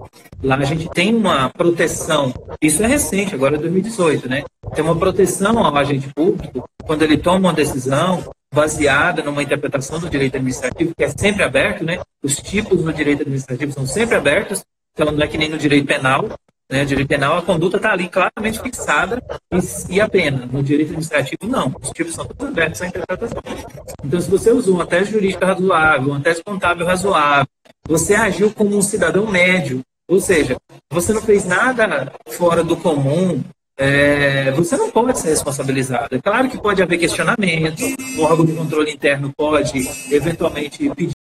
Lá a gente tem uma proteção, isso é recente, agora é 2018, né? Tem uma proteção ao agente público quando ele toma uma decisão baseada numa interpretação do direito administrativo, que é sempre aberto, né? Os tipos do direito administrativo são sempre abertos, então não é que nem no direito penal, né? No direito penal a conduta está ali claramente fixada e, e a pena. No direito administrativo, não. Os tipos são todos abertos à interpretação. Então, se você usou uma tese jurídica razoável, uma tese contábil razoável, você agiu como um cidadão médio, ou seja, você não fez nada fora do comum, é, você não pode ser responsabilizado. É claro que pode haver questionamento, o órgão de controle interno pode eventualmente pedir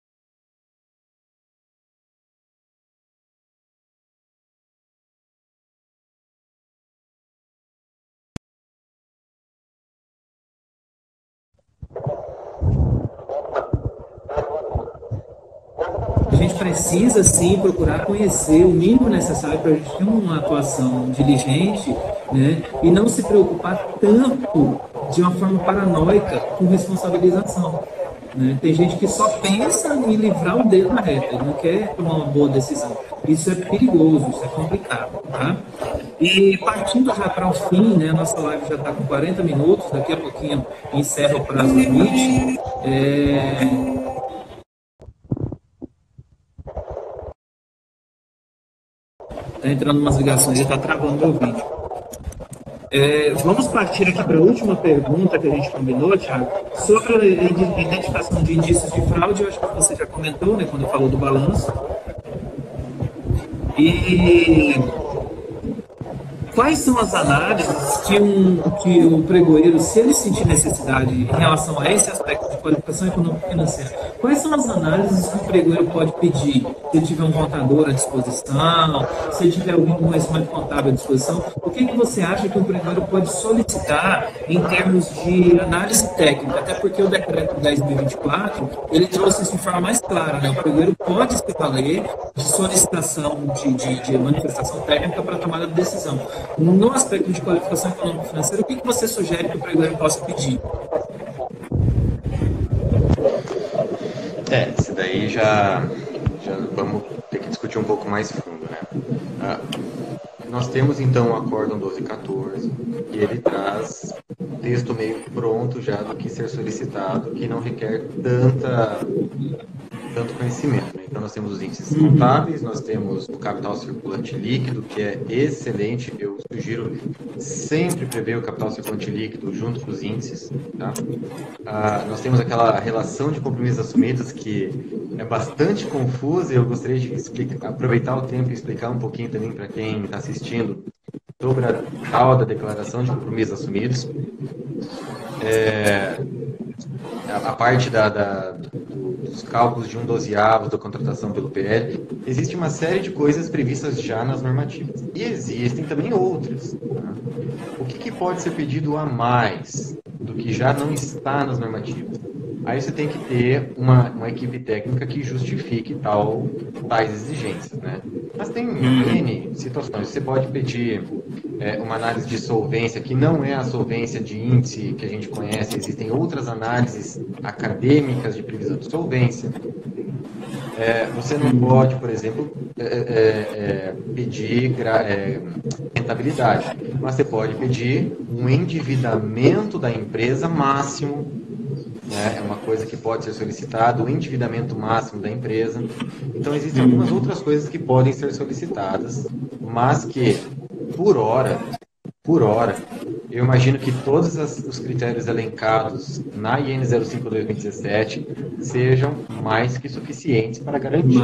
a gente precisa sim procurar conhecer o mínimo necessário para a gente ter uma atuação diligente né? e não se preocupar tanto de uma forma paranoica com responsabilização. Né? Tem gente que só pensa em livrar o dedo na reta, não quer tomar uma boa decisão. Isso é perigoso, isso é complicado. Tá? E partindo já para o fim, né, a nossa live já está com 40 minutos, daqui a pouquinho encerra o prazo limite. É... Está entrando umas ligações e está travando o vídeo. É, vamos partir aqui para a última pergunta que a gente combinou, Thiago, sobre a identificação de indícios de fraude. Eu acho que você já comentou, né, quando falou do balanço. E quais são as análises que, um, que o pregoeiro, se ele sentir necessidade em relação a esse aspecto de qualificação econômica financeira, quais são as análises que o pregoeiro pode pedir? Se ele tiver um contador à disposição, se ele tiver algum conhecimento contábil à disposição, o que, que você acha que o pregoeiro pode solicitar em termos de análise técnica? Até porque o decreto 10.024, ele trouxe isso de forma mais clara, né? O pregoeiro pode se valer de solicitação de, de, de manifestação técnica para tomada de decisão. No aspecto de qualificação econômica financeira, o que, que você sugere que o pregoeiro possa pedir? É, isso daí já, já vamos ter que discutir um pouco mais fundo, né? Ah, nós temos então o Acórdão 1214 e ele traz texto meio pronto já do que ser solicitado, que não requer tanta tanto conhecimento. Nós temos os índices contábeis, nós temos o capital circulante líquido, que é excelente. Eu sugiro sempre prever o capital circulante líquido junto com os índices. Tá? Ah, nós temos aquela relação de compromissos assumidos que é bastante confusa e eu gostaria de explicar, aproveitar o tempo e explicar um pouquinho também para quem está assistindo sobre a tal da declaração de compromissos assumidos. É, a, parte da, da, cálculos de um dozeavo da contratação pelo PL, existe uma série de coisas previstas já nas normativas. E existem também outras. Tá? O que, que pode ser pedido a mais do que já não está nas normativas? Aí você tem que ter uma, uma equipe técnica que justifique tal, tais exigências, né? Mas tem uhum. N situações. Você pode pedir é, uma análise de solvência, que não é a solvência de índice que a gente conhece, existem outras análises acadêmicas de previsão de solvência. É, você não pode, por exemplo, é, é, é pedir é, rentabilidade, mas você pode pedir um endividamento da empresa máximo né? é uma coisa que pode ser solicitado, o endividamento máximo da empresa. Então, existem algumas outras coisas que podem ser solicitadas, mas que, por hora, por hora, eu imagino que todos os critérios elencados na IN 05 2017 sejam mais que suficientes para garantir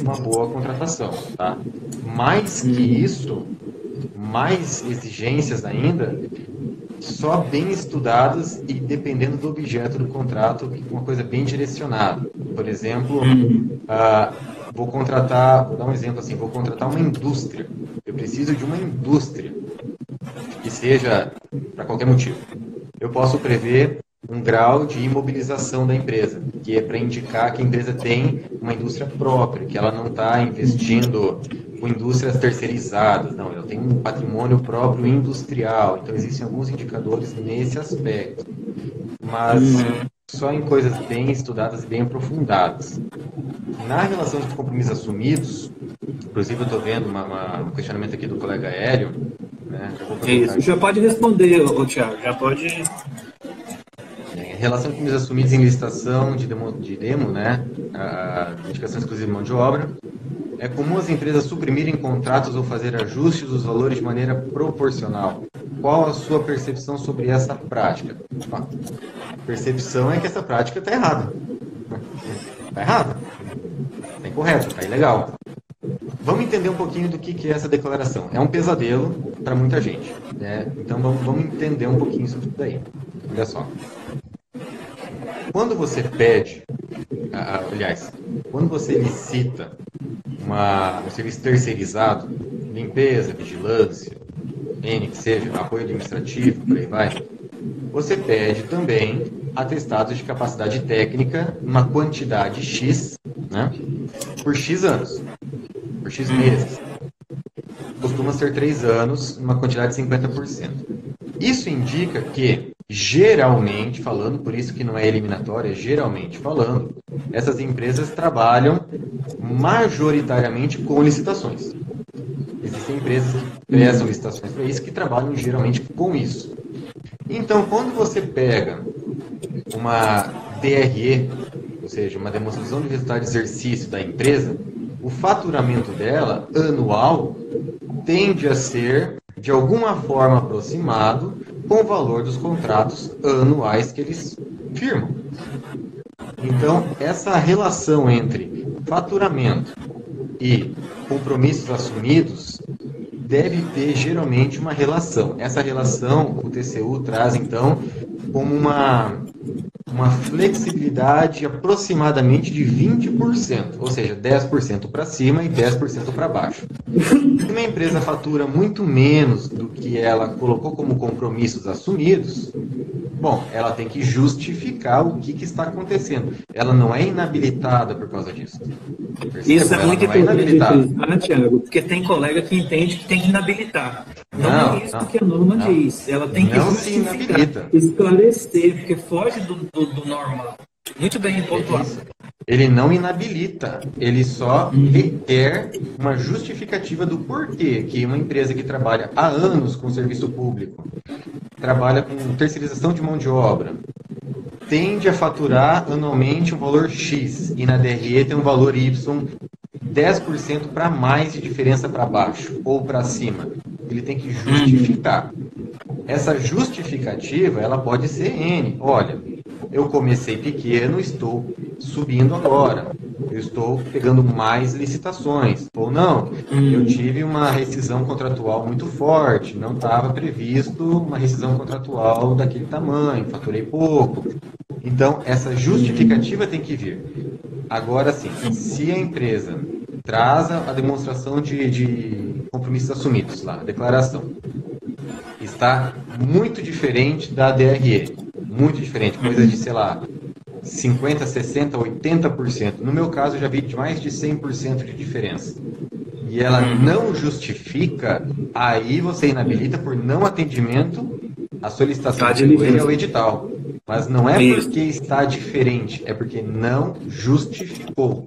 uma boa contratação. Tá? Mais que isso, mais exigências ainda, só bem estudadas e dependendo do objeto do contrato, uma coisa bem direcionada. Por exemplo, uh, vou contratar, vou dar um exemplo assim, vou contratar uma indústria. Eu preciso de uma indústria que seja para qualquer motivo. Eu posso prever um grau de imobilização da empresa, que é para indicar que a empresa tem uma indústria própria, que ela não está investindo com indústrias terceirizadas, não, ela tem um patrimônio próprio industrial, então existem alguns indicadores nesse aspecto, mas uhum. só em coisas bem estudadas e bem aprofundadas. Na relação de compromissos assumidos, inclusive eu estou vendo uma, uma, um questionamento aqui do colega Hélio, né? Isso, já pode responder, Tiago, já pode em relação a compromissos assumidos em licitação de demo, de demo né, a indicação exclusiva de mão de obra, é comum as empresas suprimirem contratos ou fazer ajustes dos valores de maneira proporcional. Qual a sua percepção sobre essa prática? A percepção é que essa prática está errada. Está errada. Está incorreta, está ilegal. Vamos entender um pouquinho do que, que é essa declaração. É um pesadelo para muita gente. Né? Então vamos, vamos entender um pouquinho sobre isso daí. Olha só. Quando você pede, aliás, quando você licita uma, um serviço terceirizado, limpeza, vigilância, N que seja, apoio administrativo, por aí vai, você pede também atestados de capacidade técnica, uma quantidade X, né, por X anos, por X meses. Os costuma ser três anos, numa quantidade de 50%. Isso indica que, geralmente falando, por isso que não é eliminatória, geralmente falando, essas empresas trabalham majoritariamente com licitações. Existem empresas que prestam licitações para isso, que trabalham geralmente com isso. Então, quando você pega uma DRE, ou seja, uma demonstração de resultado de exercício da empresa, o faturamento dela anual tende a ser de alguma forma aproximado com o valor dos contratos anuais que eles firmam. Então, essa relação entre faturamento e compromissos assumidos deve ter geralmente uma relação. Essa relação o TCU traz então como uma uma flexibilidade aproximadamente de 20%, ou seja, 10% para cima e 10% para baixo. Se uma empresa fatura muito menos do que ela colocou como compromissos assumidos, bom, ela tem que justificar o que, que está acontecendo. Ela não é inabilitada por causa disso. Isso é muito é importante, é Tiago, porque tem colega que entende que tem que inabilitar. Não, não é isso não, que a norma não, diz. Ela tem que justificar, esclarecer, porque foge do, do, do normal. Muito bem pontuado. Ele não inabilita, ele só requer uma justificativa do porquê que uma empresa que trabalha há anos com serviço público, trabalha com terceirização de mão de obra, tende a faturar anualmente um valor X e na DRE tem um valor Y 10% para mais de diferença para baixo ou para cima. Ele tem que justificar. Essa justificativa, ela pode ser N. Olha, eu comecei pequeno, estou subindo agora. Eu estou pegando mais licitações. Ou não, eu tive uma rescisão contratual muito forte, não estava previsto uma rescisão contratual daquele tamanho, faturei pouco. Então, essa justificativa tem que vir. Agora sim, se a empresa traz a demonstração de, de compromissos assumidos lá, a declaração, está muito diferente da DRE. Muito diferente, coisa de, sei lá, 50, 60, 80%. No meu caso, eu já vi de mais de 100% de diferença. E ela uhum. não justifica, aí você inabilita por não atendimento a solicitação de lei ao edital. Mas não é porque está diferente, é porque não justificou.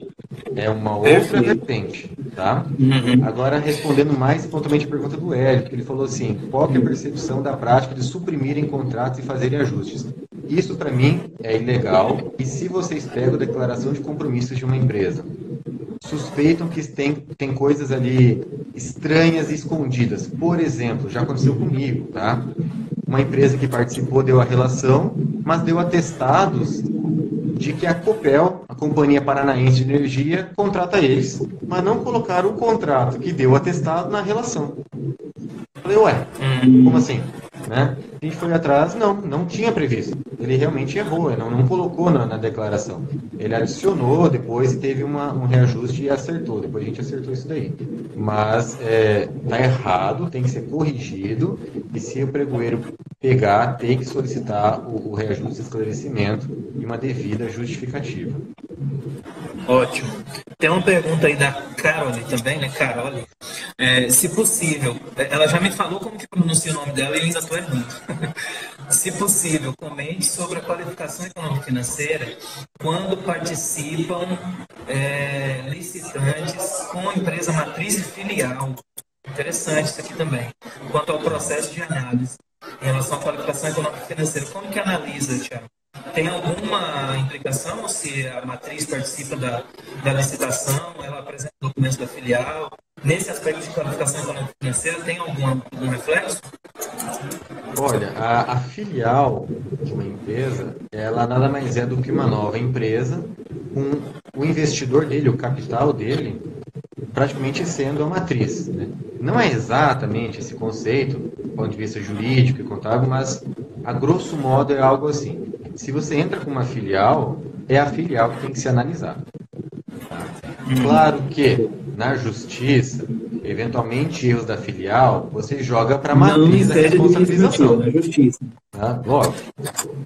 É uma outra vertente, tá? Uhum. Agora, respondendo mais pontualmente a pergunta do Hélio, que ele falou assim, qual é a percepção da prática de suprimirem contratos e fazerem ajustes? Isso, para mim, é ilegal. E se vocês pegam a declaração de compromissos de uma empresa, suspeitam que tem, tem coisas ali estranhas e escondidas. Por exemplo, já aconteceu comigo, tá? Uma empresa que participou deu a relação, mas deu atestados de que a Copel, a Companhia Paranaense de Energia, contrata eles, mas não colocaram o contrato que deu atestado na relação. Falei, ué, como assim? Né? A gente foi atrás, não, não tinha previsto. Ele realmente errou, não, não colocou na, na declaração. Ele adicionou depois e teve uma, um reajuste e acertou. Depois a gente acertou isso daí. Mas é, tá errado, tem que ser corrigido. E se o pregoeiro pegar, tem que solicitar o, o reajuste esclarecimento e uma devida justificativa. Ótimo. Tem uma pergunta aí da Carole também, né? Carole. É, se possível, ela já me falou como que pronuncia o nome dela e eu ainda estou errando. *laughs* se possível, comente sobre a qualificação econômica financeira quando participam é, licitantes com empresa matriz e filial. Interessante isso aqui também. Quanto ao processo de análise em relação à qualificação econômica financeira, como que analisa, Tiago? Tem alguma implicação se a matriz participa da, da licitação, ela apresenta documentos da filial? Nesse aspecto de qualificação econômica financeira, tem algum, algum reflexo? Olha, a, a, filial de uma empresa, ela nada mais é do que uma nova empresa, com o investidor dele, o capital dele, praticamente sendo a matriz. Né? Não é exatamente esse conceito, do ponto de vista jurídico e contábil, mas a grosso modo é algo assim. Se você entra com uma filial, é a filial que tem que ser analisada. Tá? Claro que na justiça, eventualmente erros da filial, você joga para a matriz da responsabilização. Na justiça. Tá? Lógico.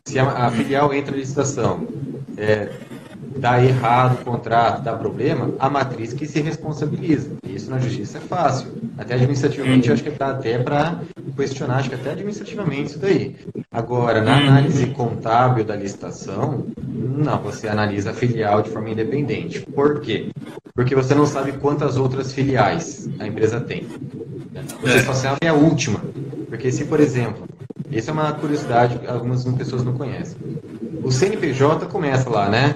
Se a, a, filial entra em licitação, é, dá errado o contrato, dá problema, a matriz que se responsabiliza. Isso na justiça é fácil. Até administrativamente, acho que dá até para questionar, acho que até administrativamente isso daí. Agora, na análise contábil da licitação, não, você analisa a filial de forma independente. Por quê? Porque você não sabe quantas outras filiais a empresa tem. Você só sabe a última. Porque se, por exemplo, essa é uma curiosidade que algumas pessoas não conhecem. O CNPJ começa lá, né?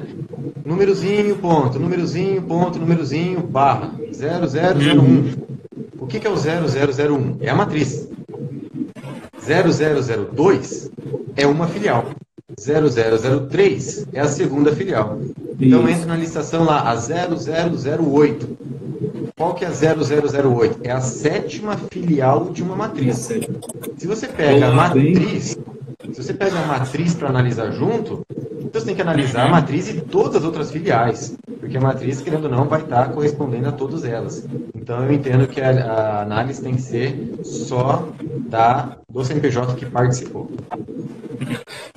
Númerozinho, ponto, númerozinho, ponto, númerozinho, barra, 0001. O que, que é o 0001? É a matriz. 0002 é uma filial. 0003 é a segunda filial. Então entra na licitação lá, a 0008. Qual que é a 0008? É a sétima filial de uma matriz. Se você pega a matriz, se você pega a matriz para analisar junto, então você tem que analisar a matriz e todas as outras filiais, porque a matriz, querendo ou não, vai estar correspondendo a todas elas. Então eu entendo que a, a análise tem que ser só da, do CNPJ que participou.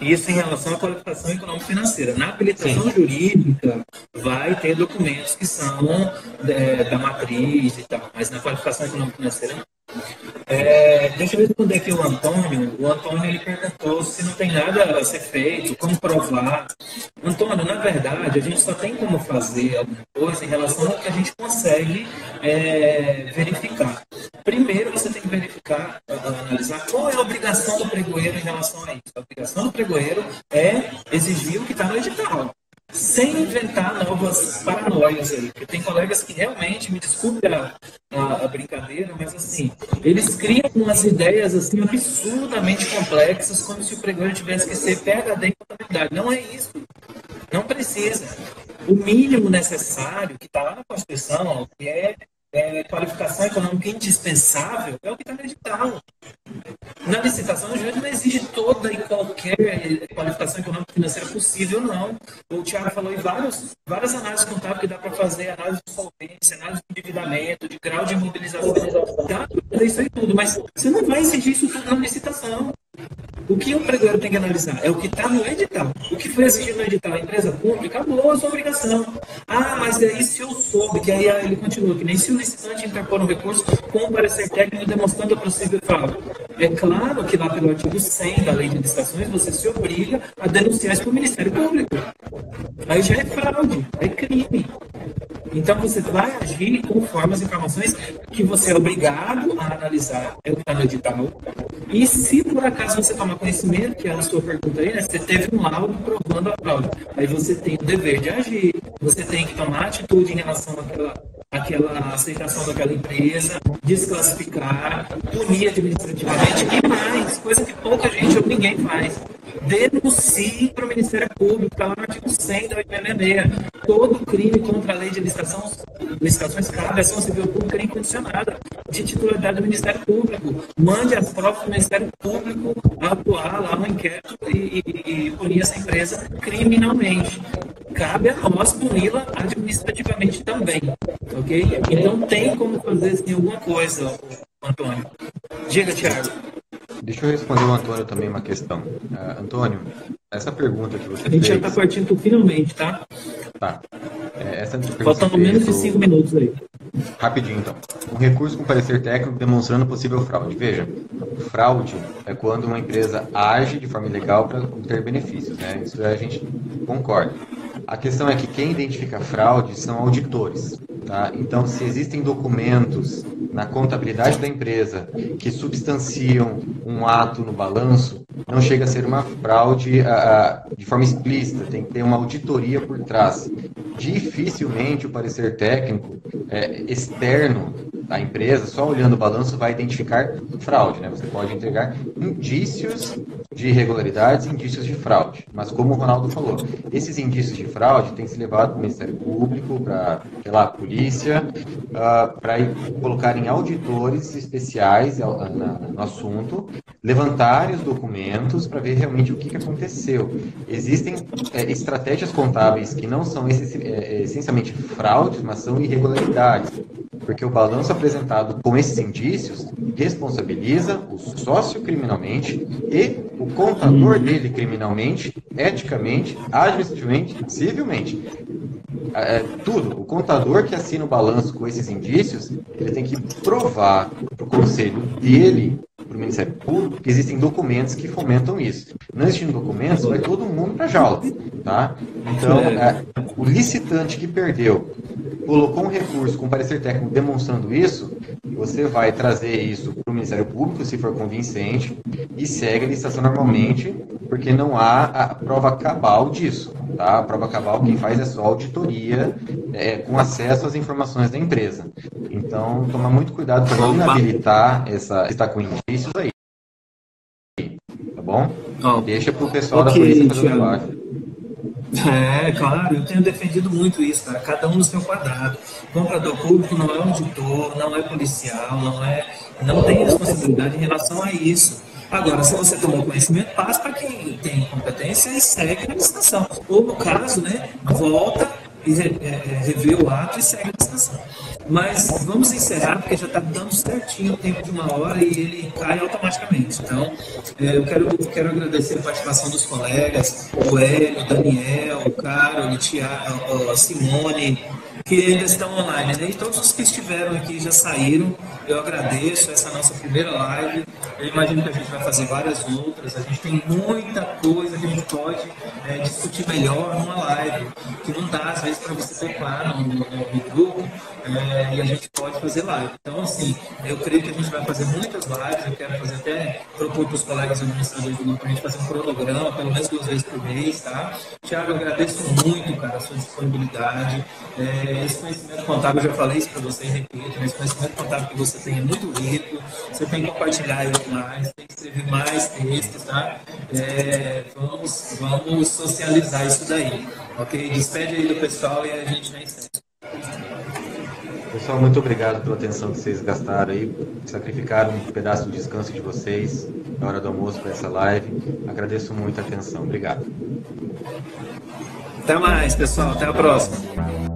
Isso em relação à qualificação econômico-financeira. Na habilitação Sim. jurídica, vai ter documentos que são é, da matriz e tal, mas na qualificação econômico-financeira é, deixa eu responder aqui o Antônio. O Antônio ele perguntou se não tem nada a ser feito, como provar. Antônio, na verdade, a gente só tem como fazer alguma coisa em relação ao que a gente consegue é, verificar. Primeiro, você tem que verificar, analisar qual é a obrigação do pregoeiro em relação a isso. A obrigação do pregoeiro é exigir o que está no edital sem inventar novas paranoias aí. Porque tem colegas que realmente, me desculpe a, a, a, brincadeira, mas assim, eles criam umas ideias assim absurdamente complexas, como se o pregoeiro tivesse que ser PHD em contabilidade. Não é isso. Não precisa. O mínimo necessário, que está lá na Constituição, que é é, qualificação econômica indispensável é o que está no edital. Na licitação, o juiz não exige toda e qualquer qualificação econômica financeira possível, não. O Tiago falou em vários, várias análises contábeis que dá para fazer, análise de solvência, análise de endividamento, de grau de imobilização. Dá para fazer isso aí tudo, mas você não vai exigir isso tudo na licitação. O que o pregoeiro tem que analisar é o que está no edital. O que foi exigido no edital, a empresa pública, acabou a sua obrigação. Ah, mas aí se eu soube, que aí ele continua, que nem se o licitante interpor um recurso com um parecer técnico demonstrando a possível fraude. É claro que lá pelo artigo 100 da Lei de Licitações, você se obriga a denunciar isso para o Ministério Público. Aí já é fraude, é crime. Então você vai agir conforme as informações que você é obrigado a analisar, é o que está no edital. E se por acaso você tomar conhecimento, que é a sua pergunta aí, né, você teve um laudo provando a fraude, aí você tem o dever de agir, você tem que tomar atitude em relação àquela, àquela aceitação daquela empresa, desclassificar, punir administrativamente e mais, coisa que pouca gente ou ninguém faz denuncie para o Ministério Público, está lá no artigo 100 da 86. Todo crime contra a lei de licitação, licitações cabe ação civil pública incondicionada de titularidade do Ministério Público. Mande as provas do Ministério Público atuar lá no inquérito e, e, e punir essa empresa criminalmente. Cabe a nós puni-la administrativamente também, ok? Então tem como fazer assim, alguma coisa, Antônio. Diga, Tiago. Deixa eu responder o Antônio também uma questão. Uh, Antônio, essa pergunta que você fez... A gente fez... já está partindo finalmente, tá? Tá. É, essa Faltando menos de cinco minutos aí. Rapidinho, então. Um recurso com parecer técnico demonstrando possível fraude. Veja, fraude é quando uma empresa age de forma ilegal para obter benefícios, né? Isso a gente concorda. A questão é que quem identifica fraude são auditores. Tá? Então, se existem documentos na contabilidade da empresa que substanciam um ato no balanço, não chega a ser uma fraude a, de forma explícita, tem que ter uma auditoria por trás. Dificilmente o parecer técnico é, externo da empresa, só olhando o balanço, vai identificar fraude. Né? Você pode entregar indícios de irregularidades e indícios de fraude. Mas como o Ronaldo falou, esses indícios de fraude têm que ser levados para o Ministério Público, para, a polícia, uh, para colocarem auditores especiais no assunto, levantarem os documentos para ver realmente o que, que aconteceu. Existem é, estratégias contábeis que não são é, essencialmente fraudes, mas são irregularidades porque o balanço apresentado com esses indícios responsabiliza o sócio criminalmente e o contador dele criminalmente, eticamente, administrativamente, civilmente. é, tudo. O contador que assina o balanço com esses indícios, ele tem que provar para o conselho dele, para o Ministério Público, que existem documentos que fomentam isso. Não existindo documentos, vai todo mundo para jaula. Tá? Então, é, o licitante que perdeu colocou um recurso com parecer técnico demonstrando isso, você vai trazer isso para o Ministério Público, se for convincente, e segue a licitação normalmente, porque não há a prova cabal disso. Tá? A prova cabal quem faz é só auditoria é, com acesso às informações da empresa. Então, tomar muito cuidado para não inabilitar essa está com indícios aí. Tá bom? Oh. Deixa para o pessoal okay, da polícia fazer o trabalho. É, claro, eu tenho defendido muito isso, cara. Cada um no seu quadrado. Comprador público não é auditor, não é policial, não é, não tem responsabilidade em relação a isso. Agora, se você tomou conhecimento, passa para quem tem competência e segue a licitação. Ou, no caso, né, volta e re, é, revê o ato e segue a licitação. Mas vamos encerrar, porque já está dando certinho o tempo de uma hora e ele cai automaticamente. Então, é, eu quero, quero agradecer a participação dos colegas, o Hélio, o Daniel, o Carol, a Simone, que ainda estão online. Né? E todos os que estiveram aqui já saíram. Eu agradeço essa nossa primeira live. Eu imagino que a gente vai fazer várias outras. A gente tem muita coisa que a gente pode é, discutir melhor numa live, que não dá às vezes para você claro no, no, no grupo é, e a gente pode fazer live. Então, assim, eu creio que a gente vai fazer muitas lives. Eu quero fazer até propor para os colegas administradores do grupo a gente fazer um cronograma, pelo menos duas vezes por mês, tá? Tiago, eu agradeço muito, cara, a sua disponibilidade. É, esse conhecimento contábil, eu já falei isso para você e repito, esse conhecimento contábil que você tem é muito rico. Você tem que compartilhar ele mais, tem que escrever mais textos, tá? É, vamos, vamos socializar isso daí, ok? Despede aí do pessoal e a gente vai encerrar. Pessoal, muito obrigado pela atenção que vocês gastaram aí, sacrificaram um pedaço do descanso de vocês na hora do almoço para essa live. Agradeço muito a atenção. Obrigado. Até mais, pessoal. Até a próxima.